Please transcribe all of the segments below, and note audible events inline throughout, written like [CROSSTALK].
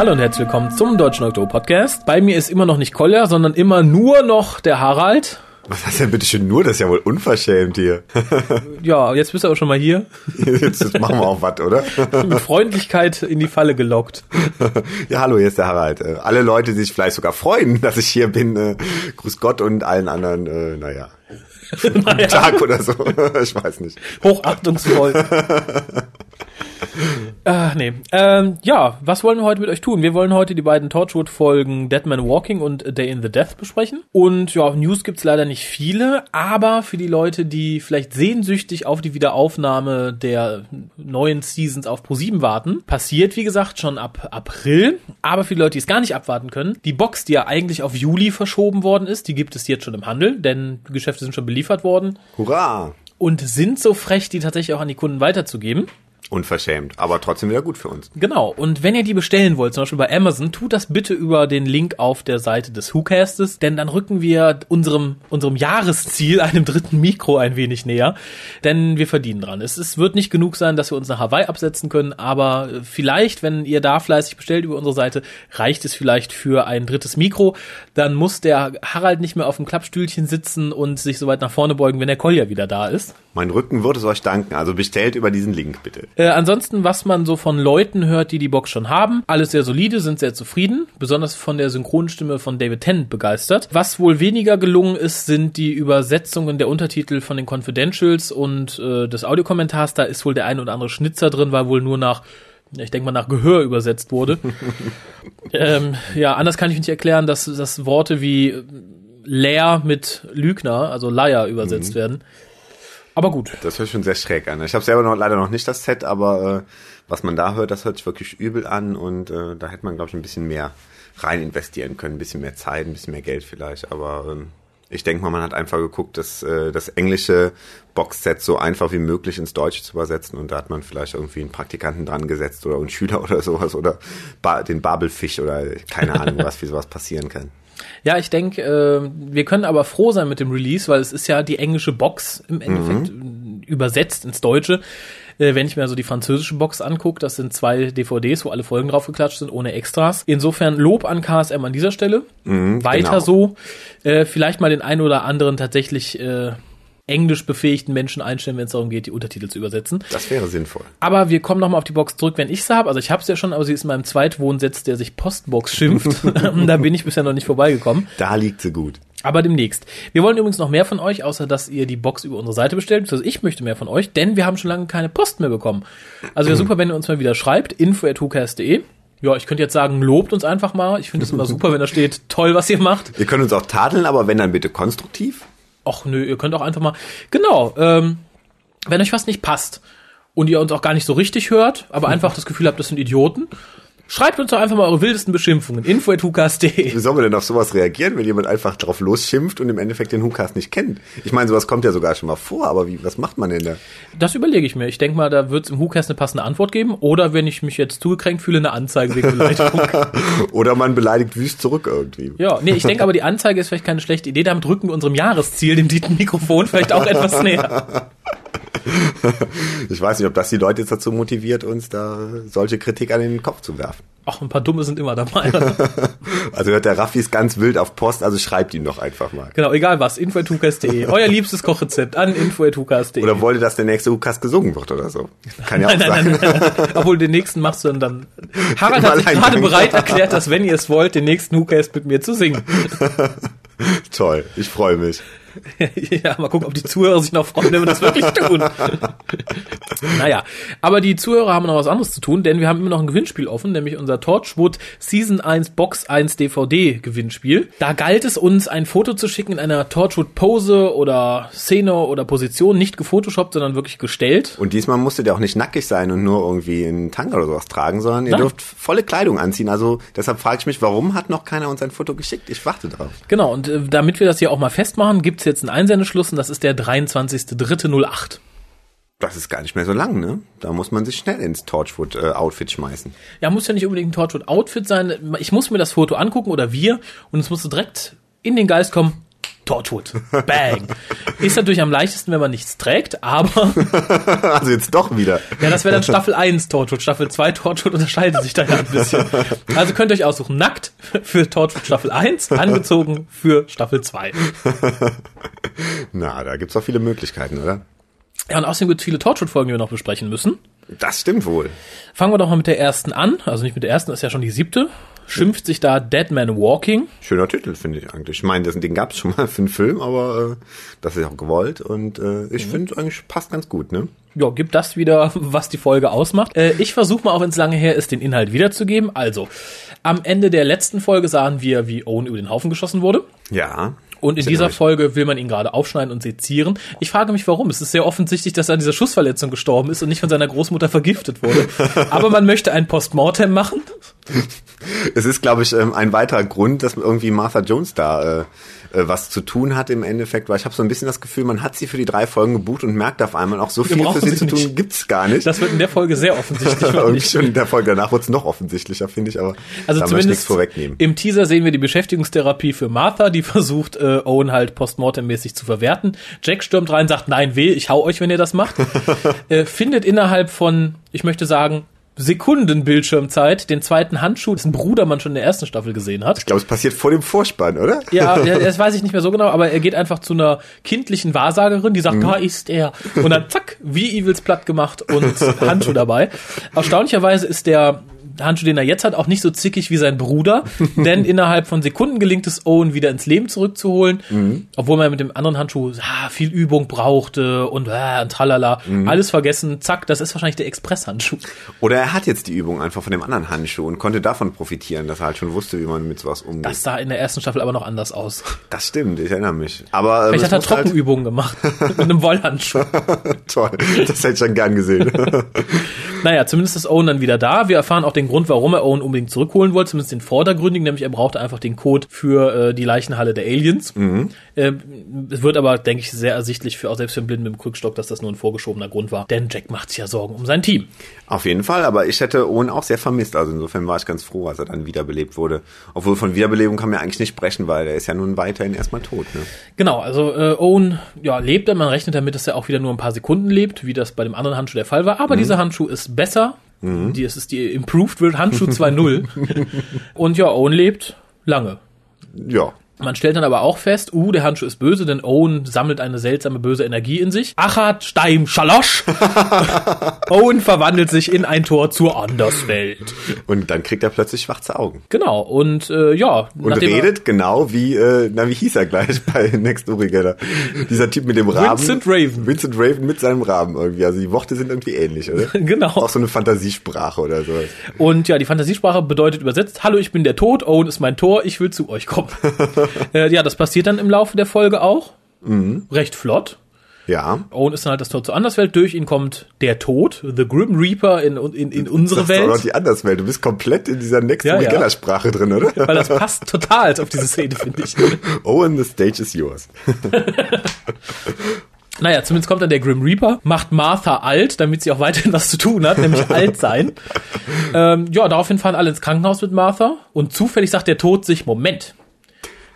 Hallo und herzlich willkommen zum Deutschen Oktober Podcast. Bei mir ist immer noch nicht Kolja, sondern immer nur noch der Harald. Was heißt denn bitte schön nur? Das ist ja wohl unverschämt hier. [LAUGHS] Ja, jetzt bist du aber schon mal hier. Jetzt machen wir auch was, oder? Mit Freundlichkeit in die Falle gelockt. Ja, hallo, hier ist der Harald. Äh, Alle Leute, die sich vielleicht sogar freuen, dass ich hier bin, äh, grüß Gott und allen anderen, äh, naja, [LAUGHS] naja, Tag oder so. [LAUGHS] Ich weiß nicht. hochachtungsvoll. [LAUGHS] Ach nee. Ähm, ja, was wollen wir heute mit euch tun? Wir wollen heute die beiden Torchwood-Folgen Dead Man Walking und A Day in the Death besprechen. Und ja, News gibt's leider nicht viele, aber für die Leute, die vielleicht sehnsüchtig auf die Wiederaufnahme der neuen Seasons auf Pro7 warten, passiert, wie gesagt, schon ab April. Aber für die Leute, die es gar nicht abwarten können, die Box, die ja eigentlich auf Juli verschoben worden ist, die gibt es jetzt schon im Handel, denn die Geschäfte sind schon beliefert worden Hurra! und sind so frech, die tatsächlich auch an die Kunden weiterzugeben. Unverschämt, aber trotzdem wieder gut für uns. Genau. Und wenn ihr die bestellen wollt, zum Beispiel bei Amazon, tut das bitte über den Link auf der Seite des WhoCastes, denn dann rücken wir unserem, unserem Jahresziel, [LAUGHS] einem dritten Mikro, ein wenig näher, denn wir verdienen dran. Es, es wird nicht genug sein, dass wir uns nach Hawaii absetzen können, aber vielleicht, wenn ihr da fleißig bestellt über unsere Seite, reicht es vielleicht für ein drittes Mikro. Dann muss der Harald nicht mehr auf dem Klappstühlchen sitzen und sich so weit nach vorne beugen, wenn der Kolja wieder da ist. Mein Rücken wird es euch danken, also bestellt über diesen Link bitte. Äh, ansonsten, was man so von Leuten hört, die die Box schon haben, alles sehr solide, sind sehr zufrieden, besonders von der Synchronstimme von David Tennant begeistert. Was wohl weniger gelungen ist, sind die Übersetzungen der Untertitel von den Confidentials und äh, des Audiokommentars. Da ist wohl der ein oder andere Schnitzer drin, weil wohl nur nach ich denke mal nach Gehör übersetzt wurde. [LAUGHS] ähm, ja, anders kann ich nicht erklären, dass, dass Worte wie leer mit Lügner, also Liar, übersetzt werden. Aber gut. Das hört sich schon sehr schräg an. Ich habe selber noch, leider noch nicht das Set, aber äh, was man da hört, das hört sich wirklich übel an und äh, da hätte man, glaube ich, ein bisschen mehr rein investieren können, ein bisschen mehr Zeit, ein bisschen mehr Geld vielleicht, aber ähm, ich denke mal, man hat einfach geguckt, dass äh, das englische Boxset so einfach wie möglich ins Deutsche zu übersetzen und da hat man vielleicht irgendwie einen Praktikanten dran gesetzt oder einen Schüler [LAUGHS] oder sowas oder ba den Babelfisch oder keine Ahnung, was wie sowas passieren kann. Ja, ich denke, äh, wir können aber froh sein mit dem Release, weil es ist ja die englische Box im Endeffekt äh, übersetzt ins Deutsche. Äh, wenn ich mir so die französische Box angucke, das sind zwei DVDs, wo alle Folgen draufgeklatscht sind, ohne Extras. Insofern Lob an KSM an dieser Stelle. Weiter genau. so. Äh, vielleicht mal den einen oder anderen tatsächlich äh, englisch befähigten Menschen einstellen, wenn es darum geht, die Untertitel zu übersetzen. Das wäre sinnvoll. Aber wir kommen nochmal auf die Box zurück, wenn ich sie habe. Also ich habe sie ja schon, aber sie ist in meinem Zweitwohnsitz, der sich Postbox schimpft. [LAUGHS] [LAUGHS] da bin ich bisher noch nicht vorbeigekommen. Da liegt sie gut. Aber demnächst. Wir wollen übrigens noch mehr von euch, außer dass ihr die Box über unsere Seite bestellt. Also ich möchte mehr von euch, denn wir haben schon lange keine Post mehr bekommen. Also wäre super, wenn ihr uns mal wieder schreibt. info.hucast.de Ja, ich könnte jetzt sagen, lobt uns einfach mal. Ich finde es immer [LAUGHS] super, wenn da steht, toll, was ihr macht. Ihr könnt uns auch tadeln, aber wenn dann bitte konstruktiv. Och nö, ihr könnt auch einfach mal. Genau, ähm, wenn euch was nicht passt und ihr uns auch gar nicht so richtig hört, aber einfach das Gefühl habt, das sind Idioten, schreibt uns doch einfach mal eure wildesten Beschimpfungen. info.hukas.de Wie soll man denn auf sowas reagieren, wenn jemand einfach drauf losschimpft und im Endeffekt den Hukas nicht kennt? Ich meine, sowas kommt ja sogar schon mal vor, aber wie, was macht man denn da? Das überlege ich mir. Ich denke mal, da wird es im WhoCast eine passende Antwort geben. Oder wenn ich mich jetzt zugekränkt fühle, eine Anzeige wegen Beleidigung. [LAUGHS] Oder man beleidigt wüst zurück irgendwie. ja, nee, ich denke aber, die Anzeige ist vielleicht keine schlechte Idee. Damit rücken wir unserem Jahresziel, dem Mikrofon, vielleicht auch etwas näher. [LAUGHS] [LAUGHS] Ich weiß nicht, ob das die Leute jetzt dazu motiviert, uns da solche Kritik an den Kopf zu werfen. Ach, ein paar Dumme sind immer dabei. [LAUGHS] Also hört der Raffi ist ganz wild auf Post, also schreibt ihn doch einfach mal. genau, egal was. info.hukas.de. Euer liebstes Kochrezept an info.hukas.de. Oder wollte, dass der nächste Hukas gesungen wird oder so. Kann ja auch Nein, sein. nein, nein, nein. Obwohl, den nächsten machst du dann dann. Harald hat sich gerade bereit erklärt, dass wenn ihr es wollt, den nächsten Hookast mit mir zu singen. [LAUGHS] Toll, ich freue mich. [LAUGHS] ja, mal gucken, ob die Zuhörer sich noch freuen, wenn wir das wirklich tun. [LAUGHS] naja, aber die Zuhörer haben noch was anderes zu tun, denn wir haben immer noch ein Gewinnspiel offen, nämlich unser Torchwood Season 1 Box 1 DVD Gewinnspiel. Da galt es uns, ein Foto zu schicken in einer Torchwood Pose oder Szene oder Position, nicht gefotoshoppt, sondern wirklich gestellt. Und diesmal musstet ihr auch nicht nackig sein und nur irgendwie einen Tanga oder sowas tragen, sondern ihr Nein. dürft volle Kleidung anziehen. Also deshalb frage ich mich, warum hat noch keiner uns ein Foto geschickt? Ich warte drauf. Genau, und äh, damit wir das hier auch mal festmachen, gibt's jetzt einen Einsendeschluss und das ist der 23.03.08. Das ist gar nicht mehr so lang, ne? Da muss man sich schnell ins Torchwood-Outfit schmeißen. Ja, muss ja nicht unbedingt ein Torchwood-Outfit sein. Ich muss mir das Foto angucken oder wir und es muss direkt in den Geist kommen. Torchwood. Bang. [LAUGHS] Ist natürlich am leichtesten, wenn man nichts trägt, aber [LAUGHS] Also jetzt doch wieder. ja, das wäre dann Staffel 1 Torchwood. Staffel 2 Torchwood unterscheidet sich da ja ein bisschen. Also könnt ihr euch aussuchen, nackt für Torchwood Staffel 1, angezogen für Staffel 2. [LAUGHS] Na, da gibt's doch viele Möglichkeiten, oder? Ja, und außerdem gibt es viele Torchwood-Folgen, die wir noch besprechen müssen. Das stimmt wohl. Fangen wir doch mal mit der ersten an. Also nicht mit der ersten, das ist ja schon die siebte. Schimpft sich da Dead Man Walking. Schöner Titel, finde ich eigentlich. Ich meine, den gab's schon mal [LAUGHS] für einen Film, aber äh, das ist auch gewollt und äh, ich finde eigentlich passt ganz gut, ne? Ja, gibt das wieder, [LAUGHS] was die Folge ausmacht. Äh, ich versuche mal, auch wenn es lange her ist, den Inhalt wiederzugeben. Also, am Ende der letzten Folge sahen wir, wie Owen über den Haufen geschossen wurde. Ja. Und in dieser. Folge will man ihn gerade aufschneiden und sezieren. Ich frage mich, warum. Es ist sehr offensichtlich, dass er an dieser Schussverletzung gestorben ist und nicht von seiner Großmutter vergiftet wurde. [LAUGHS] Aber man möchte ein Postmortem machen. [LAUGHS] Es ist, glaube ich, ähm, ein weiterer Grund, dass irgendwie Martha Jones da äh, äh, was zu tun hat im Endeffekt, weil ich habe so ein bisschen das Gefühl, man hat sie für die drei Folgen gebucht und merkt auf einmal auch so viel für sie sie zu tun nicht. gibt's gar nicht. Das wird in der Folge sehr [LAUGHS] offensichtlich. irgendwie schon in der Folge danach wurde es noch offensichtlicher, finde ich, aber Also da möchte ich zumindest nichts vorwegnehmen. im Teaser sehen wir die Beschäftigungstherapie für Martha, die [LAUGHS] versucht, äh, Owen halt postmortemmäßig zu verwerten. Jack stürmt rein, sagt, nein, weh, ich hau euch, wenn ihr das macht. äh, findet innerhalb von, ich möchte sagen, Sekunden Bildschirmzeit den zweiten Handschuh, dessen Bruder man schon in der ersten Staffel gesehen hat. Ich glaube, es passiert vor dem Vorspann, oder? Ja, [LAUGHS] ja, das weiß ich nicht mehr so genau, aber er geht einfach zu einer kindlichen Wahrsagerin, die sagt, da ist er. Und dann zack, wie Evils platt gemacht und [LAUGHS] Handschuh dabei. Erstaunlicherweise ist der Handschuh, den er jetzt hat, auch nicht so zickig wie sein Bruder, [LAUGHS] denn innerhalb von Sekunden gelingt es Owen wieder ins Leben zurückzuholen, obwohl man mit dem anderen Handschuh ah, viel Übung brauchte und, äh, und tralala, alles vergessen, zack, das ist wahrscheinlich der Express-Handschuh. Oder er hat jetzt die Übung einfach von dem anderen Handschuh und konnte davon profitieren, dass er halt schon wusste, wie man mit sowas umgeht. Das sah in der ersten Staffel aber noch anders aus. Das stimmt, ich erinnere mich. Aber äh, Vielleicht hat er halt- Trockenübungen gemacht [LAUGHS] mit einem Wollhandschuh. [LAUGHS] Toll, das hätte ich schon gern gesehen. Naja, zumindest ist Owen dann wieder da. Wir erfahren auch den Grund, warum er Owen unbedingt zurückholen wollte, zumindest den vordergründigen, nämlich er brauchte einfach den Code für äh, die Leichenhalle der Aliens. Äh, es wird aber, denke ich, sehr ersichtlich, für, auch selbst für einen Blinden mit dem Krückstock, dass das nur ein vorgeschobener Grund war. Denn Jack macht sich ja Sorgen um sein Team. Auf jeden Fall, aber ich hätte Owen auch sehr vermisst. Also insofern war ich ganz froh, als er dann wiederbelebt wurde. Obwohl von Wiederbelebung kann man ja eigentlich nicht sprechen, weil der ist ja nun weiterhin erstmal tot. Ne? Genau, also äh, Owen ja, lebt er, man rechnet damit, dass er auch wieder nur ein paar Sekunden lebt, wie das bei dem anderen Handschuh der Fall war. Aber dieser Handschuh ist besser. Die, es ist die Improved World Handschuh 2.0. [LAUGHS] Und ja, Owen lebt lange. Ja. Man stellt dann aber auch fest, uh, der Handschuh ist böse, denn Owen sammelt eine seltsame böse Energie in sich. Achat, Steim, Schalosch. [LAUGHS] Owen verwandelt sich in ein Tor zur Anderswelt. Und dann kriegt er plötzlich schwarze Augen. Genau, und äh, ja. Und redet genau wie, äh, na wie hieß er gleich [LAUGHS] bei Next Together? Dieser Typ mit dem Raben. Vincent Raven. Vincent Raven mit seinem Raben irgendwie. Also die Worte sind irgendwie ähnlich, oder? [LAUGHS] Genau. Auch so eine Fantasiesprache oder so. Und ja, die Fantasiesprache bedeutet übersetzt, hallo, ich bin der Tod, Owen ist mein Tor, ich will zu euch kommen. [LAUGHS] äh, ja, das passiert dann im Laufe der Folge auch. Mhm. Recht flott. Ja. Owen ist dann halt das Tor zur Anderswelt, durch ihn kommt der Tod, The Grim Reaper in, in, in unsere Das ist doch noch Welt. die Anderswelt. Du bist komplett in dieser Next Ja, ja. Sprache drin, oder? Weil das [LAUGHS] passt total auf diese Szene, finde ich. Owen, the stage is yours. [LAUGHS] Naja, zumindest kommt dann der Grim Reaper, macht Martha alt, damit sie auch weiterhin was zu tun hat, nämlich alt sein. Ähm, ja, daraufhin fahren alle ins Krankenhaus mit Martha und zufällig sagt der Tod sich, Moment,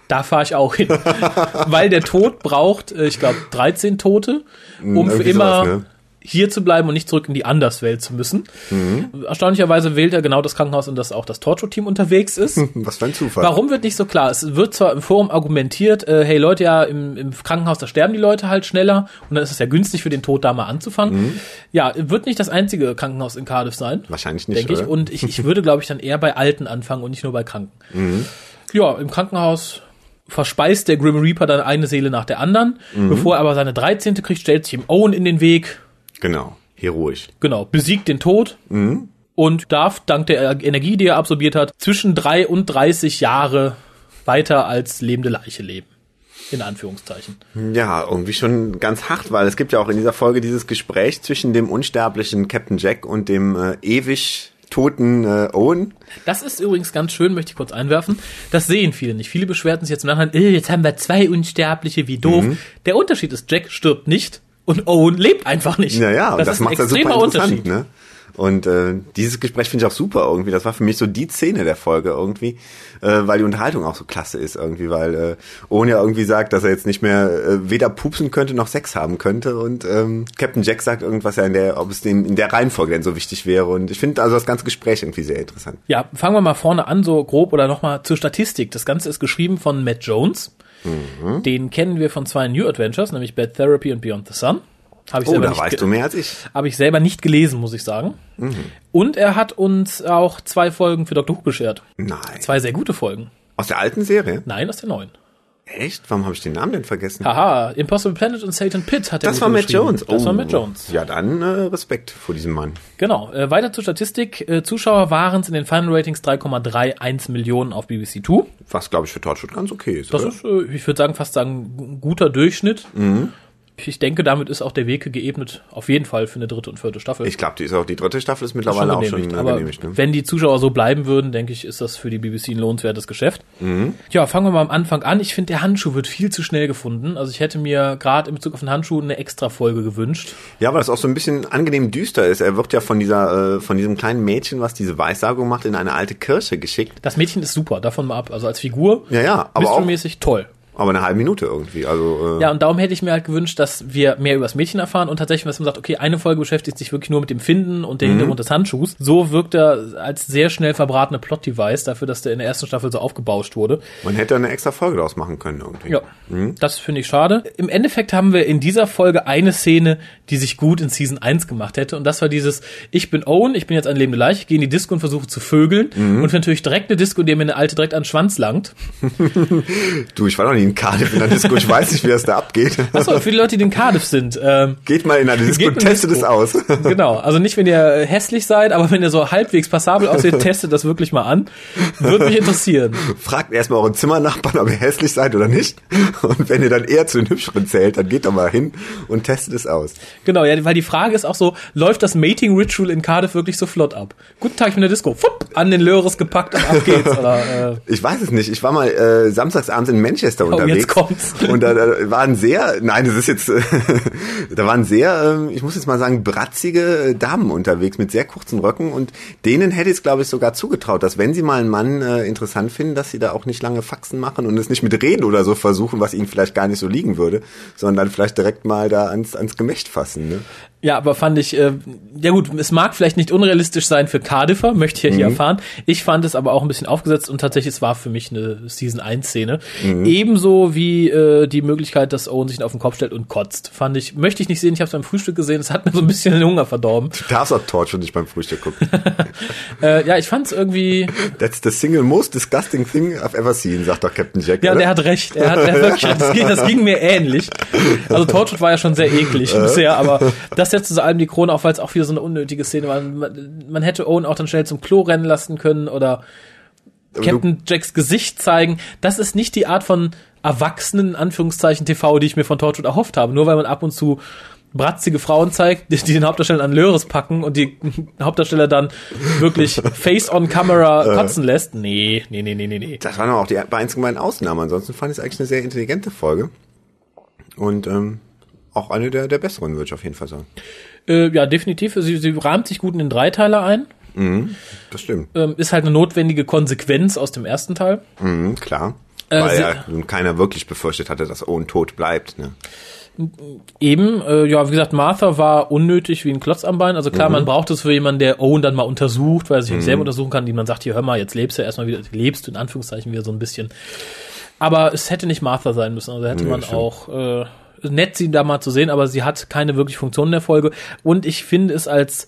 da fahre ich auch hin. [LAUGHS] Weil der Tod braucht, äh, ich glaube, 13 Tote, um für immer sowas, ne? hier zu bleiben und nicht zurück in die Anderswelt zu müssen. Erstaunlicherweise wählt er genau das Krankenhaus, in das auch das Torture-Team unterwegs ist. [LAUGHS] Was für ein Zufall. Warum wird nicht so klar? Es wird zwar im Forum argumentiert, äh, hey Leute, ja, im, im Krankenhaus, da sterben die Leute halt schneller und dann ist es ja günstig für den Tod da mal anzufangen. Mhm. Ja, wird nicht das einzige Krankenhaus in Cardiff sein. Wahrscheinlich nicht, Denke ich. Und ich, ich würde, glaube ich, dann eher bei Alten anfangen und nicht nur bei Kranken. Mhm. Ja, im Krankenhaus verspeist der Grim Reaper dann eine Seele nach der anderen. Mhm. Bevor er aber seine 13. kriegt, stellt sich ihm Owen in den Weg. Genau. Heroisch. Genau, besiegt den Tod Mhm. und darf dank der Energie, die er absorbiert hat, zwischen drei und 30 Jahre weiter als lebende Leiche leben. In Anführungszeichen. Ja, irgendwie schon ganz hart, weil es gibt ja auch in dieser Folge dieses Gespräch zwischen dem unsterblichen Captain Jack und dem äh, ewig toten äh, Owen. Das ist übrigens ganz schön, möchte ich kurz einwerfen. Das sehen viele nicht. Viele beschwerten sich jetzt im Nachhinein, äh, jetzt haben wir zwei Unsterbliche, wie doof. Mhm. Der Unterschied ist, Jack stirbt nicht und Owen lebt einfach nicht. Ja, ja, und das, ein macht ja super interessant, Unterschied. ne? Und äh, dieses Gespräch finde ich auch super irgendwie. Das war für mich so die Szene der Folge irgendwie, äh, weil die Unterhaltung auch so klasse ist irgendwie, weil äh, Owen ja irgendwie sagt, dass er jetzt nicht mehr äh, weder pupsen könnte noch Sex haben könnte und ähm, Captain Jack sagt irgendwas ja in der, ob es dem in der Reihenfolge denn so wichtig wäre. Und ich finde also das ganze Gespräch irgendwie sehr interessant. Ja, fangen wir mal vorne an, so grob oder nochmal zur Statistik. Das Ganze ist geschrieben von Matt Jones. Mhm. Den kennen wir von zwei New Adventures, nämlich Bad Therapy und Beyond the Sun. Hab ich oh, da weißt du mehr als ich. Habe ich selber nicht gelesen, muss ich sagen. Mhm. Und er hat uns auch zwei Folgen für Dr. Who beschert. Nein. Zwei sehr gute Folgen. Aus der alten Serie? Nein, aus der neuen. Echt? Warum habe ich den Namen denn vergessen? Haha, Impossible Planet und Satan Pit hat er Das war Matt Jones. Das oh. war Matt Jones. Ja, dann äh, Respekt vor diesem Mann. Genau. Äh, weiter zur Statistik. Äh, Zuschauer waren es in den Final Ratings 3,31 Millionen auf BBC Two. Was, glaube ich, für Torchwood ganz okay ist. Das oder? ist, äh, ich würde sagen, fast sagen, guter Durchschnitt. Mhm ich denke, damit ist auch der Weg geebnet, auf jeden Fall für eine dritte und vierte Staffel. Ich glaube, die ist auch die dritte Staffel ist mittlerweile schon auch schon aber genehmigt. Ne? Wenn die Zuschauer so bleiben würden, denke ich, ist das für die BBC ein lohnenswertes Geschäft. Mhm. Ja, fangen wir mal am Anfang an. Ich finde, der Handschuh wird viel zu schnell gefunden. Also ich hätte mir gerade in Bezug auf den Handschuh eine extra Folge gewünscht. Ja, weil es auch so ein bisschen angenehm düster ist. Er wird ja von dieser, äh, von diesem kleinen Mädchen, was diese Weissagung macht, in eine alte Kirche geschickt. Das Mädchen ist super, davon mal ab. Also als Figur, ja, ja, aber auch toll. Aber eine halbe Minute irgendwie. Also, äh ja, und darum hätte ich mir halt gewünscht, dass wir mehr über das Mädchen erfahren und tatsächlich, was man sagt, okay, eine Folge beschäftigt sich wirklich nur mit dem Finden und dem mhm. Hintergrund des Handschuhs. So wirkt er als sehr schnell verbratene Plot-Device dafür, dass der in der ersten Staffel so aufgebauscht wurde. Man hätte eine extra Folge daraus machen können irgendwie. Ja, mhm. das finde ich schade. Im Endeffekt haben wir in dieser Folge eine Szene, die sich gut in Season 1 gemacht hätte und das war dieses, ich bin Owen, ich bin jetzt eine lebende Leiche, ich gehe in die Disco und versuche zu vögeln mhm. und natürlich direkt eine Disco, in der mir eine alte direkt an den Schwanz langt. [LAUGHS] du, ich war noch nie in Cardiff in der Disco. Ich weiß nicht, wie das da abgeht. Achso, für die Leute, die in Cardiff sind. Ähm, geht mal in eine Disco und testet es aus. [LAUGHS] genau, also nicht, wenn ihr hässlich seid, aber wenn ihr so halbwegs passabel aussieht, [LAUGHS] testet das wirklich mal an. Würde mich interessieren. Fragt erstmal euren Zimmernachbarn, ob ihr hässlich seid oder nicht. Und wenn ihr dann eher zu den Hübscheren zählt, dann geht doch mal hin und testet es aus. Genau, ja, weil die Frage ist auch so, läuft das Mating Ritual in Cardiff wirklich so flott ab? Guten Tag, ich bin in der Disco. Fupp, an den Löres gepackt und ab geht's. Oder, äh. Ich weiß es nicht. Ich war mal äh, samstagsabends in Manchester oh, unterwegs. Jetzt kommt's. Und da, da waren sehr, nein, das ist jetzt, [LAUGHS] da waren sehr, äh, ich muss jetzt mal sagen, bratzige Damen unterwegs mit sehr kurzen Röcken und denen hätte ich es, glaube ich, sogar zugetraut, dass wenn sie mal einen Mann äh, interessant finden, dass sie da auch nicht lange Faxen machen und es nicht mit Reden oder so versuchen, was ihnen vielleicht gar nicht so liegen würde, sondern dann vielleicht direkt mal da ans, ans Gemächt fassen. Ne? Ja, aber fand ich, äh, ja gut, es mag vielleicht nicht unrealistisch sein für Cardiffer, möchte ich ja mhm. hier erfahren. Ich fand es aber auch ein bisschen aufgesetzt und tatsächlich, es war für mich eine Season 1 Szene. Mhm. Ebenso wie äh, die Möglichkeit, dass Owen sich auf den Kopf stellt und kotzt. Fand ich, möchte ich nicht sehen, ich habe es beim Frühstück gesehen, es hat mir so ein bisschen den Hunger verdorben. Du darfst auch Torch nicht beim Frühstück gucken. [LAUGHS] äh, ja, ich fand es irgendwie... That's the single most disgusting thing I've ever seen, sagt doch Captain Jack. Ja, oder? der hat recht. Er hat, er hat wirklich, das, ging, das ging mir ähnlich. Also Torchwood war ja schon sehr eklig äh. bisher, aber das jetzt zu allem die Krone auch weil es auch wieder so eine unnötige Szene war. Man, man hätte Owen auch dann schnell zum Klo rennen lassen können oder Captain Jacks Gesicht zeigen. Das ist nicht die Art von erwachsenen, in Anführungszeichen, TV, die ich mir von Torchwood erhofft habe. Nur weil man ab und zu bratzige Frauen zeigt, die, die den Hauptdarsteller an Löres packen und die [LAUGHS] Hauptdarsteller dann wirklich [LAUGHS] face on camera äh. kotzen lässt. Nee, nee, nee, nee, nee, nee. Das waren auch die einzigen beiden Ausnahmen. Ansonsten fand ich es eigentlich eine sehr intelligente Folge. Und ähm, auch eine der, der besseren, würde ich auf jeden Fall sagen. Äh, ja, definitiv. Sie, sie rahmt sich gut in den Dreiteiler ein. Mhm, das stimmt. Ähm, ist halt eine notwendige Konsequenz aus dem ersten Teil. Mhm, klar. Äh, Weil ja keiner wirklich befürchtet hatte, dass Owen tot bleibt. Ne? Eben, äh, ja, wie gesagt, Martha war unnötig wie ein Klotz am Bein. Also klar, mhm. man braucht es für jemanden, der Owen dann mal untersucht, weil er sich mhm. selber untersuchen kann, die man sagt, hier hör mal, jetzt lebst du erstmal wieder, lebst du in Anführungszeichen wieder so ein bisschen. Aber es hätte nicht Martha sein müssen. Also hätte nee, man stimmt. auch äh, nett, sie da mal zu sehen, aber sie hat keine wirklich Funktion in der Folge. Und ich finde es als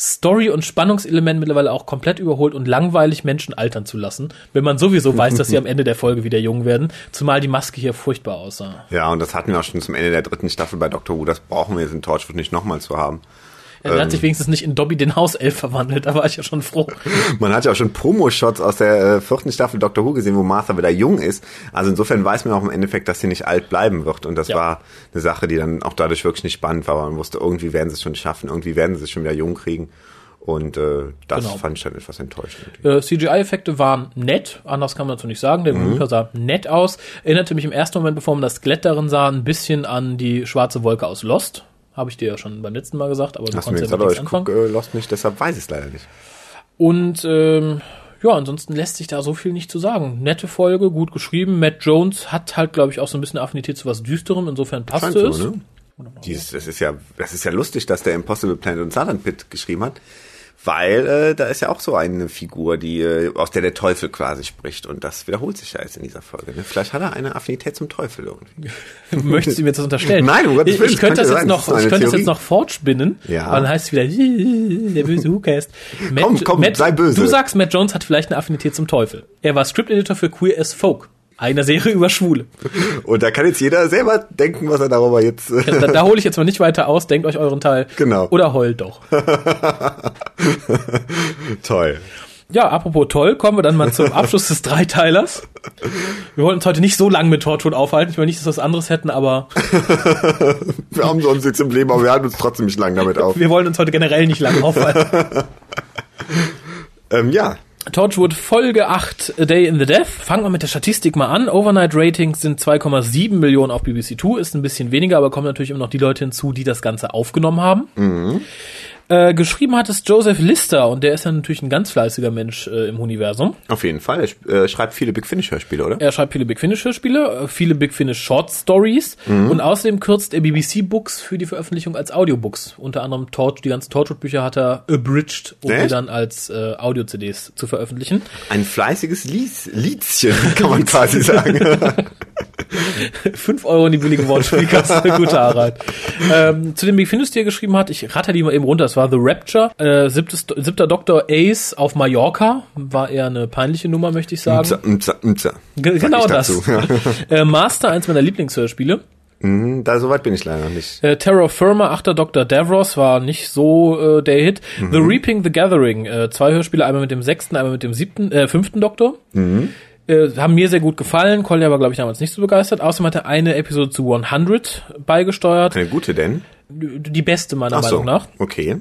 Story- und Spannungselement mittlerweile auch komplett überholt und langweilig Menschen altern zu lassen, wenn man sowieso weiß, dass sie am Ende der Folge wieder jung werden, zumal die Maske hier furchtbar aussah. Ja, und das hatten wir auch schon zum Ende der dritten Staffel bei Doctor Who, das brauchen wir jetzt in Torchwood nicht nochmal zu haben. Er ähm, hat sich wenigstens nicht in Dobby den Hauself verwandelt, da war ich ja schon froh. [LAUGHS] Man hat ja auch schon Promo-Shots aus der äh, vierten Staffel Doctor Who gesehen, wo Martha wieder jung ist. Also insofern weiß man auch im Endeffekt, dass sie nicht alt bleiben wird. Und das ja. war eine Sache, die dann auch dadurch wirklich nicht spannend war. Man wusste, irgendwie werden sie es schon schaffen, irgendwie werden sie es schon wieder jung kriegen. Und äh, das genau. fand ich dann etwas enttäuschend. Äh, CGI-Effekte waren nett, anders kann man dazu nicht sagen. Der mhm. sah nett aus. Erinnerte mich im ersten Moment, bevor man das Skelett darin sah, ein bisschen an die schwarze Wolke aus Lost Habe ich dir ja schon beim letzten Mal gesagt, aber du Hast mir konntest gesagt, ja nichts anfangen. gucke äh, Lost nicht, deshalb weiß ich es leider nicht. Und ähm, ja, ansonsten lässt sich da so viel nicht zu sagen. Nette Folge, gut geschrieben. Matt Jones hat halt, glaube ich, auch so ein bisschen Affinität zu was Düsterem, insofern passt es. so, ne? Dieses, das ist ja, das ist ja lustig, dass der Impossible Planet und Satan Pit geschrieben hat, weil äh, da ist ja auch so eine Figur, die äh, aus der der Teufel quasi spricht und das wiederholt sich ja jetzt in dieser Folge. Ne? Vielleicht hat er eine Affinität zum Teufel irgendwie. [LAUGHS] Möchtest du mir das unterstellen? Nein, um Gottes ich, Willen, ich könnte das das jetzt noch, das ich könnte das jetzt noch fortspinnen. Ja. Aber dann heißt es wieder [LAUGHS] der böse Hookast. Matt, Komm, komm, sei böse. Du sagst, Matt Jones hat vielleicht eine Affinität zum Teufel. Er war Script Editor für Queer as Folk, einer Serie über Schwule. Und da kann jetzt jeder selber denken, was er darüber jetzt. Äh, Da, da hole ich jetzt mal nicht weiter aus. Denkt euch euren Teil. Genau. Oder heult doch. [LAUGHS] toll. Ja, apropos toll, kommen wir dann mal zum Abschluss des Dreiteilers. Wir wollten uns heute nicht so lang mit Torchwood aufhalten. Ich will nicht, dass wir was anderes hätten, aber [LAUGHS] Wir haben sonst nichts im Leben, aber wir halten uns trotzdem nicht lang damit auf. wir wollen uns heute generell nicht lang aufhalten. [LAUGHS] Ähm, ja, Torchwood Folge 8, A Day in the Death. Fangen wir mit der Statistik mal an. Overnight Ratings sind 2,7 Millionen auf BBC Two, ist ein bisschen weniger, aber kommen natürlich immer noch die Leute hinzu, die das Ganze aufgenommen haben. Äh, geschrieben hat es Joseph Lister und der ist ja natürlich ein ganz fleißiger Mensch äh, im Universum. auf jeden Fall. Er äh, schreibt viele Big Finish Hörspiele, oder? Er schreibt viele Big Finish Hörspiele, äh, viele Big Finish Short Stories und außerdem kürzt er BBC Books für die Veröffentlichung als Audiobooks. Unter anderem Tort, die ganzen Torchwood Bücher hat er abridged, um Echt? die dann als äh, Audio-CDs zu veröffentlichen. Ein fleißiges Lies Liedchen, kann man quasi sagen. [LAUGHS] [LAUGHS] [LAUGHS] 5 Euro in die billige Wortspielkasse, [LAUGHS] gute Arbeit. Ähm, zu dem Big Finish, die er geschrieben hat, ich ratter die mal eben runter, es war The Rapture, äh, siebtes, siebter Doktor Ace auf Mallorca, war eher eine peinliche Nummer, möchte ich sagen. Mza, mza, mza. Genau das. [LAUGHS] äh, Master, eins meiner Lieblingshörspiele. Mhm, da soweit bin ich leider nicht. Äh, Terror Firma, achter Dr. Davros war nicht so äh, der Hit. The Reaping the Gathering, äh, zwei Hörspiele, einmal mit dem sechsten, einmal mit dem siebten, äh, fünften Doktor. Äh, haben mir sehr gut gefallen. Collier war, glaube ich, damals nicht so begeistert. Außerdem hat er eine Episode zu 100 beigesteuert. Eine gute denn? Die beste meiner Ach so, Meinung nach. okay.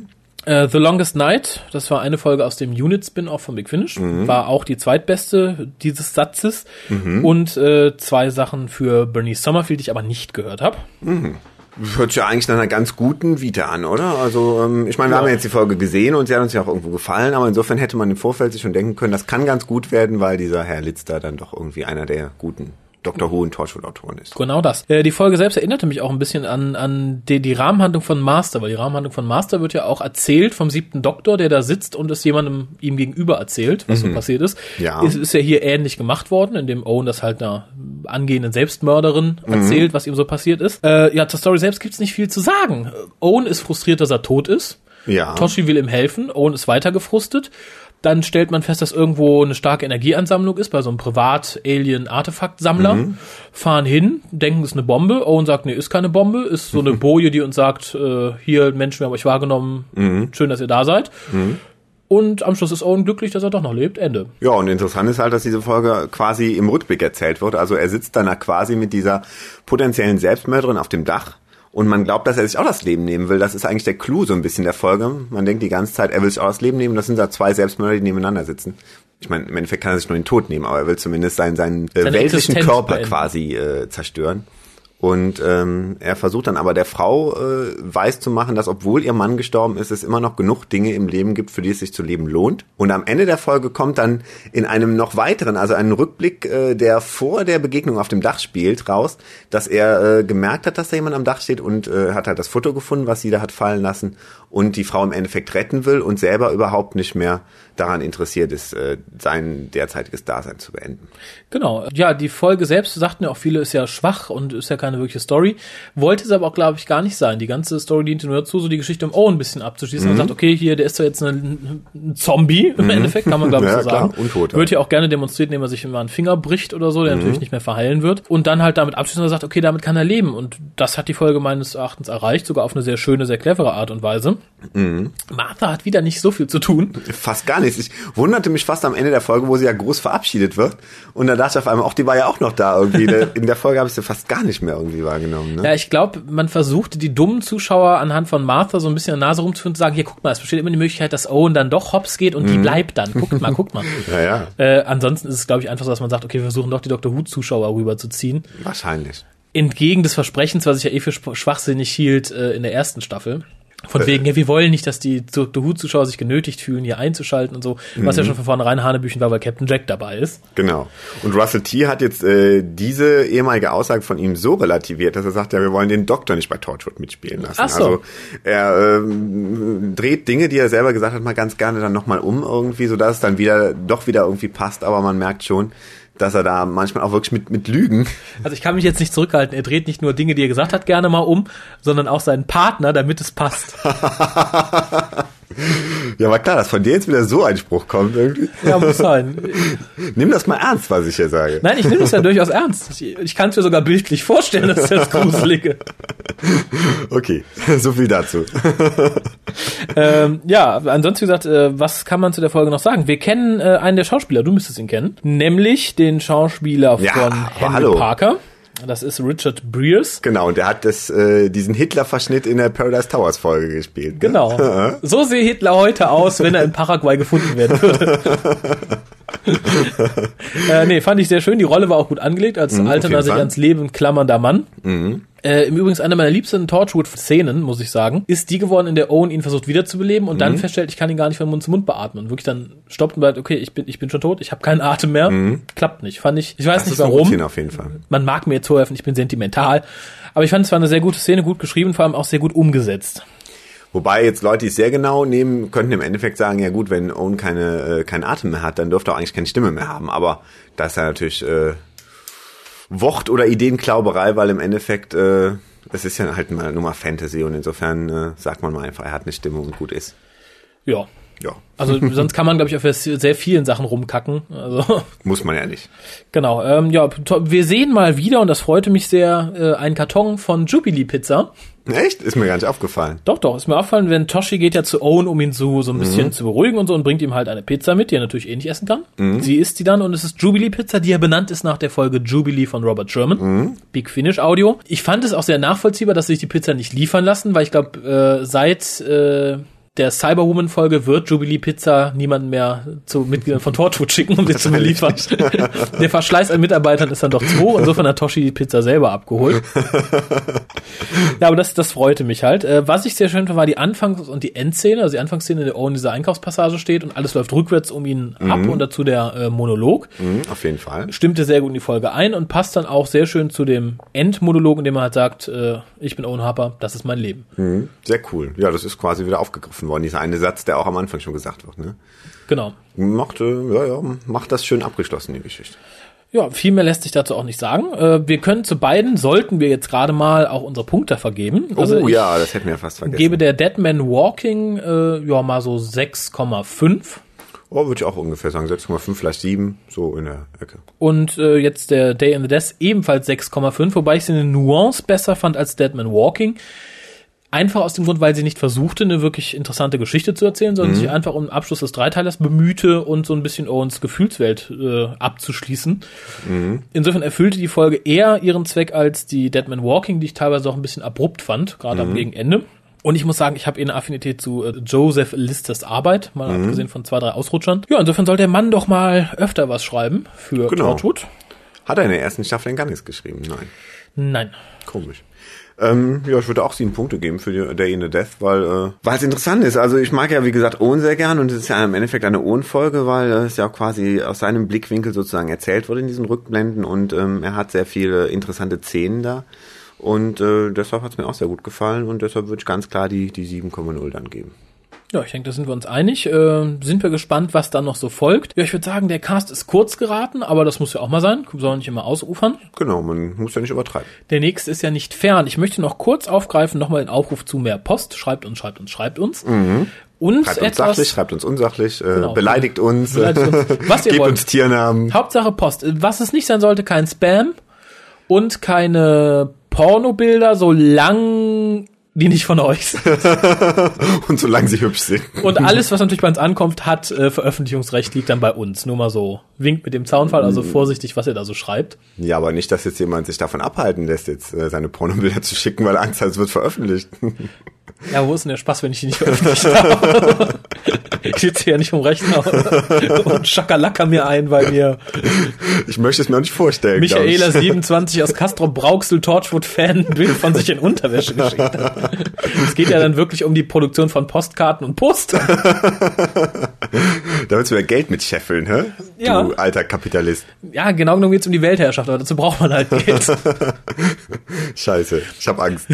Äh, The Longest Night, das war eine Folge aus dem Unit-Spin-Off von Big Finish, war auch die zweitbeste dieses Satzes. Und äh, zwei Sachen für Bernice Sommerfield, die ich aber nicht gehört habe. Hört sich ja eigentlich nach einer ganz guten Vita an, oder? Also, ähm, ich meine, wir Ja. haben ja jetzt die Folge gesehen und sie hat uns ja auch irgendwo gefallen, aber insofern hätte man im Vorfeld sich schon denken können, das kann ganz gut werden, weil dieser Herr Litz da dann doch irgendwie einer der guten Dr. Who und Torchwood-Autoren ist. Genau das. Äh, die Folge selbst erinnerte mich auch ein bisschen an, an die, die Rahmenhandlung von Master, weil die Rahmenhandlung von Master wird ja auch erzählt vom siebten Doktor, der da sitzt und es jemandem ihm gegenüber erzählt, was so passiert ist. Ja. Es ist ja hier ähnlich gemacht worden, indem Owen das halt einer angehenden Selbstmörderin erzählt, was ihm so passiert ist. Äh, ja, zur Story selbst gibt's nicht viel zu sagen. Owen ist frustriert, dass er tot ist. Ja. Toshi will ihm helfen, Owen ist weiter gefrustet. Dann stellt man fest, dass irgendwo eine starke Energieansammlung ist bei so einem Privat-Alien-Artefaktsammler. Fahren hin, denken, es ist eine Bombe. Owen sagt, nee, ist keine Bombe. Ist so eine [LAUGHS] Boje, die uns sagt, äh, hier, Menschen, wir haben euch wahrgenommen. Schön, dass ihr da seid. Und am Schluss ist Owen glücklich, dass er doch noch lebt. Ende. Ja, und interessant ist halt, dass diese Folge quasi im Rückblick erzählt wird. Also er sitzt dann da quasi mit dieser potenziellen Selbstmörderin auf dem Dach und man glaubt, dass er sich auch das Leben nehmen will. Das ist eigentlich der Clou so ein bisschen der Folge. Man denkt die ganze Zeit, er will sich auch das Leben nehmen. Das sind da zwei Selbstmörder, die nebeneinander sitzen. Ich meine, im Endeffekt kann er sich nur den Tod nehmen, aber er will zumindest seinen, seinen äh, weltlichen Existenz Körper beenden. quasi äh, zerstören. Und ähm, er versucht dann aber der Frau äh, weiß zu machen, dass obwohl ihr Mann gestorben ist, es immer noch genug Dinge im Leben gibt, für die es sich zu leben lohnt. Und am Ende der Folge kommt dann in einem noch weiteren, also einen Rückblick, äh, der vor der Begegnung auf dem Dach spielt, raus, dass er äh, gemerkt hat, dass da jemand am Dach steht und äh, hat halt das Foto gefunden, was sie da hat fallen lassen und die Frau im Endeffekt retten will und selber überhaupt nicht mehr daran interessiert ist, äh, sein derzeitiges Dasein zu beenden. Genau. Ja, die Folge selbst, sagten ja auch viele, ist ja schwach und ist ja keine wirkliche Story. Wollte es aber auch, glaube ich, gar nicht sein. Die ganze Story diente nur dazu, so die Geschichte um Owen ein bisschen abzuschließen. Mhm. Man sagt, okay, hier, der ist zwar jetzt ein, ein Zombie, im Endeffekt, kann man, glaube ich, Ja, so sagen. klar, untot, ja. Wird ja auch gerne demonstriert, indem er sich immer einen Finger bricht oder so, der Mhm. natürlich nicht mehr verheilen wird. Und dann halt damit abschließen und sagt, okay, damit kann er leben. Und das hat die Folge meines Erachtens erreicht, sogar auf eine sehr schöne, sehr clevere Art und Weise. Mhm. Martha hat wieder nicht so viel zu tun. Fast gar nichts. Ich wunderte mich fast am Ende der Folge, wo sie ja groß verabschiedet wird. Und dann dachte ich auf einmal, auch die war ja auch noch da irgendwie. [LAUGHS] In der Folge habe ich sie fast gar nicht mehr irgendwie wahrgenommen. Ne? Ja, ich glaube, man versucht, die dummen Zuschauer anhand von Martha so ein bisschen an der Nase rumzuführen und zu sagen, hier, guck mal, es besteht immer die Möglichkeit, dass Owen dann doch hops geht und die bleibt dann. Guckt mal, guckt mal. [LAUGHS] Ja, ja, Äh, ansonsten ist es, glaube ich, einfach so, dass man sagt, okay, wir versuchen doch die Doctor Who-Zuschauer rüberzuziehen. wahrscheinlich. entgegen des Versprechens, was ich ja eh für schwachsinnig hielt äh, in der ersten Staffel. Von wegen, ja, wir wollen nicht, dass die The Who-Zuschauer sich genötigt fühlen, hier einzuschalten und so, was ja schon von vornherein Hanebüchen war, weil Captain Jack dabei ist. Genau. Und Russell T. hat jetzt äh, diese ehemalige Aussage von ihm so relativiert, dass er sagt, ja, wir wollen den Doktor nicht bei Torchwood mitspielen lassen. Ach so. Also er ähm, dreht Dinge, die er selber gesagt hat, mal ganz gerne dann nochmal um irgendwie, sodass es dann wieder doch wieder irgendwie passt, aber man merkt schon, dass er da manchmal auch wirklich mit, mit Lügen. Also ich kann mich jetzt nicht zurückhalten. Er dreht nicht nur Dinge, die er gesagt hat, gerne mal um, sondern auch seinen Partner, damit es passt. [LAUGHS] Ja, war klar, dass von dir jetzt wieder so ein Spruch kommt irgendwie. Ja, muss sein. Nimm das mal ernst, was ich hier sage. Nein, ich nehme das ja durchaus ernst. Ich, ich kann es mir sogar bildlich vorstellen, dass das Gruselige. Okay, [LAUGHS] so viel dazu. ähm, ja, ansonsten gesagt, äh, was kann man zu der Folge noch sagen? Wir kennen äh, einen der Schauspieler, du müsstest ihn kennen, nämlich den Schauspieler Ja, von Henry hallo. Parker. Das ist Richard Breers. Genau, und der hat das, äh, diesen Hitler-Verschnitt in der Paradise Towers Folge gespielt. ne? Genau. [LAUGHS] So sehe Hitler heute aus, wenn er in Paraguay gefunden werden würde. [LAUGHS] äh, nee, fand ich sehr schön. Die Rolle war auch gut angelegt, als Mhm, Fall. ans Leben klammernder Mann. Äh, Im Übrigen eine meiner liebsten Torchwood-Szenen, muss ich sagen, ist die geworden, in der Owen ihn versucht wiederzubeleben und Mhm. dann feststellt, ich kann ihn gar nicht von Mund zu Mund beatmen. Und wirklich dann stoppt und sagt, okay, ich bin, ich bin schon tot, ich habe keinen Atem mehr. Klappt nicht. Fand ich, ich weiß Mhm. Das nicht warum. Routine auf jeden Fall. Man mag mir jetzt vorwerfen, ich bin sentimental. Aber ich fand, es war eine sehr gute Szene, gut geschrieben, vor allem auch sehr gut umgesetzt. Wobei jetzt Leute, die es sehr genau nehmen, könnten im Endeffekt sagen, ja gut, wenn Owen keine, äh, keinen Atem mehr hat, dann dürfte er auch eigentlich keine Stimme mehr haben. Aber da ist ja natürlich äh, Wort- oder Ideenklauberei, weil im Endeffekt, äh, es ist ja halt mal nur mal Fantasy und insofern äh, sagt man mal einfach, er hat eine Stimme und gut ist. Ja. Ja, Also [LAUGHS] sonst kann man, glaube ich, auf sehr vielen Sachen rumkacken. Also [LAUGHS] muss man ja nicht. genau. Ähm, ja, wir sehen mal wieder und das freute mich sehr äh, einen Karton von Jubilee Pizza. Echt? Ist mir gar nicht aufgefallen. Doch, doch, ist mir aufgefallen, wenn Toshi geht ja zu Owen, um ihn so, so ein bisschen zu beruhigen und so und bringt ihm halt eine Pizza mit, die er natürlich eh nicht essen kann. Sie isst die dann und es ist Jubilee Pizza, die ja benannt ist nach der Folge Jubilee von Robert Sherman. Big Finish Audio. Ich fand es auch sehr nachvollziehbar, dass sie sich die Pizza nicht liefern lassen, weil ich glaube, äh, seit äh, der Cyberwoman-Folge wird Jubilee Pizza niemanden mehr zu Mitgliedern von Torchwood schicken, um sie zu beliefern. [LAUGHS] der Verschleiß an Mitarbeitern ist dann doch zu hoch. Insofern hat Toshi die Pizza selber abgeholt. [LAUGHS] Ja, aber das, das freute mich halt. Äh, was ich sehr schön fand, war die Anfangs- und die Endszene, also die Anfangsszene, in der Owen in dieser Einkaufspassage steht und alles läuft rückwärts um ihn ab und dazu der äh, Monolog. Mhm, auf jeden Fall. Stimmte sehr gut in die Folge ein und passt dann auch sehr schön zu dem Endmonolog, in dem er halt sagt, äh, ich bin Owen Harper, das ist mein Leben. Mhm, sehr cool. Ja, das ist quasi wieder aufgegriffen worden. Dieser eine Satz, der auch am Anfang schon gesagt wird. Ne? Genau. Macht, äh, ja, ja, macht das schön abgeschlossen, die Geschichte. Ja, viel mehr lässt sich dazu auch nicht sagen. Äh, wir können zu beiden, sollten wir jetzt gerade mal auch unsere Punkte vergeben. Oh Also ich ja, das hätten wir ja fast vergessen. gebe der Dead Man Walking äh, ja mal so 6,5. Oh, würde ich auch ungefähr sagen. 6,5, vielleicht 7, so in der Ecke. Und äh, jetzt der Day in the Death ebenfalls 6,5, wobei ich sie eine Nuance besser fand als Dead Man Walking. Einfach aus dem Grund, weil sie nicht versuchte, eine wirklich interessante Geschichte zu erzählen, sondern sich einfach um den Abschluss des Dreiteilers bemühte und so ein bisschen Owens Gefühlswelt äh, abzuschließen. Insofern erfüllte die Folge eher ihren Zweck als die Dead Man Walking, die ich teilweise auch ein bisschen abrupt fand, gerade am Gegenende. Und ich muss sagen, ich habe eh eine Affinität zu äh, Joseph Listers Arbeit, mal abgesehen von zwei, drei Ausrutschern. Ja, insofern soll der Mann doch mal öfter was schreiben für Genau. Torchwood. Hat er in der ersten Staffel denn gar nichts geschrieben? Nein. Nein. Komisch. Ähm, ja, ich würde auch sieben Punkte geben für die Day in the Death, weil äh, weil es interessant ist. Also ich mag ja, wie gesagt, Owen sehr gern und es ist ja im Endeffekt eine Owen-Folge, weil es ja auch quasi aus seinem Blickwinkel sozusagen erzählt wurde in diesen Rückblenden und ähm, er hat sehr viele interessante Szenen da. Und äh, deshalb hat es mir auch sehr gut gefallen und deshalb würde ich ganz klar die, die 7,0 dann geben. Ja, ich denke, da sind wir uns einig. Äh, sind wir gespannt, was dann noch so folgt. Ja, ich würde sagen, der Cast ist kurz geraten, aber das muss ja auch mal sein. Soll nicht immer ausufern. Genau, man muss ja nicht übertreiben. Der nächste ist ja nicht fern. Ich möchte noch kurz aufgreifen, nochmal den Aufruf zu mehr Post. Schreibt uns, schreibt uns, schreibt uns. Und Mhm. Schreibt uns etwas. sachlich, schreibt uns unsachlich, äh, Genau. beleidigt uns, Beleidigt uns. [LAUGHS] Was ihr gebt wollt. uns Tiernamen. Hauptsache Post. Was es nicht sein sollte, kein Spam und keine Pornobilder, solange die nicht von euch sind. [LAUGHS] Und solange sie hübsch sind. Und alles, was natürlich bei uns ankommt, hat äh, Veröffentlichungsrecht, liegt dann bei uns. Nur mal so. Winkt mit dem Zaunfall, also vorsichtig, was ihr da so schreibt. Ja, aber nicht, dass jetzt jemand sich davon abhalten lässt, jetzt äh, seine Pornobilder zu schicken, weil er Angst hat, es wird veröffentlicht. Ja, wo ist denn der Spaß, wenn ich die nicht [LAUGHS] veröffentlicht habe? [LAUGHS] [LAUGHS] Ich sitze ja nicht im Rechner und schakalaka mir ein, weil mir Ich möchte es mir auch nicht vorstellen. glaub ich. Michaela 27 aus Castro Brauxel Torchwood Fan Bild von sich in Unterwäsche geschickt hat. Es geht ja dann wirklich um die Produktion von Postkarten und Postern. [LAUGHS] Da willst du ja Geld mit scheffeln, hä? Ja. Du alter Kapitalist. Ja, genau genommen geht es um die Weltherrschaft, aber dazu braucht man halt Geld. [LAUGHS] Scheiße, ich hab Angst.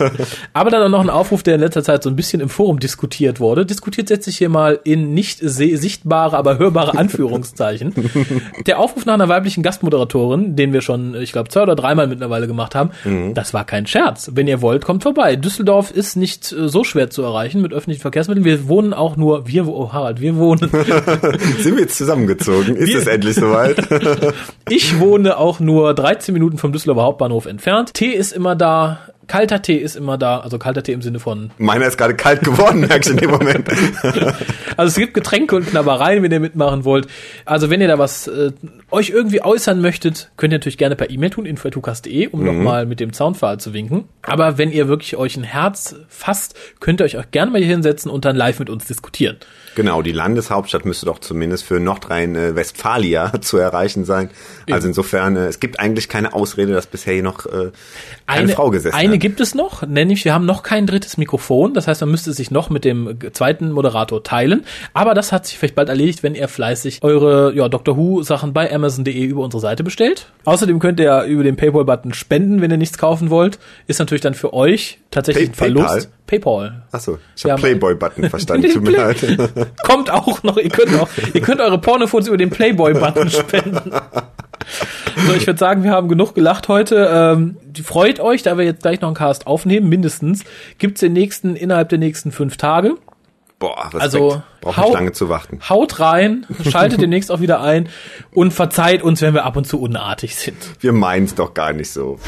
[LAUGHS] Aber dann auch noch ein Aufruf, der in letzter Zeit so ein bisschen im Forum diskutiert wurde. Diskutiert setze ich hier mal in nicht sichtbare, aber hörbare Anführungszeichen. [LAUGHS] Der Aufruf nach einer weiblichen Gastmoderatorin, den wir schon, ich glaube, zwei oder dreimal mittlerweile gemacht haben, das war kein Scherz. Wenn ihr wollt, kommt vorbei. Düsseldorf ist nicht äh, so schwer zu erreichen mit öffentlichen Verkehrsmitteln. Wir wohnen auch nur, wir, oh Harald, wir wohnen, [LAUGHS] Sind wir jetzt zusammengezogen? Ist es endlich soweit? [LAUGHS] ich wohne auch nur 13 Minuten vom Düsseldorfer Hauptbahnhof entfernt. Tee ist immer da. Kalter Tee ist immer da, also kalter Tee im Sinne von Meiner ist gerade kalt geworden, merkst du in dem Moment. [LAUGHS] Also es gibt Getränke und Knabbereien, wenn ihr mitmachen wollt. Also wenn ihr da was äh, euch irgendwie äußern möchtet, könnt ihr natürlich gerne per E-Mail tun, info.tukas.de, um nochmal mit dem Zaunpfahl zu winken. Aber wenn ihr wirklich euch ein Herz fasst, könnt ihr euch auch gerne mal hier hinsetzen und dann live mit uns diskutieren. Genau, die Landeshauptstadt müsste doch zumindest für Nordrhein-Westfalia [LAUGHS] zu erreichen sein. Also insofern, äh, es gibt eigentlich keine Ausrede, dass bisher hier noch äh, keine Eine, Frau gesessen eine hat. gibt es noch, nämlich wir haben noch kein drittes Mikrofon. Das heißt, man müsste sich noch mit dem zweiten Moderator teilen. Aber das hat sich vielleicht bald erledigt, wenn ihr fleißig eure ja, Doctor Who Sachen bei Amazon.de über unsere Seite bestellt. Außerdem könnt ihr ja über den Paypal-Button spenden, wenn ihr nichts kaufen wollt. Ist natürlich dann für euch tatsächlich Pay- ein Verlust. PayPal. Achso, ich habe Playboy-Button verstanden, Den [LAUGHS] tut mir leid. [LAUGHS] Kommt auch noch, ihr könnt auch, [LAUGHS] ihr könnt eure Pornofotos über den Playboy-Button spenden. So, ich würde sagen, wir haben genug gelacht heute. Ähm, freut euch, da wir jetzt gleich noch einen Cast aufnehmen, mindestens, gibt's den nächsten innerhalb der nächsten fünf Tage. Boah, Respekt. Also, Braucht hau- nicht lange zu warten. Haut rein, schaltet demnächst auch wieder ein und verzeiht uns, wenn wir ab und zu unartig sind. Wir meinen's doch gar nicht so.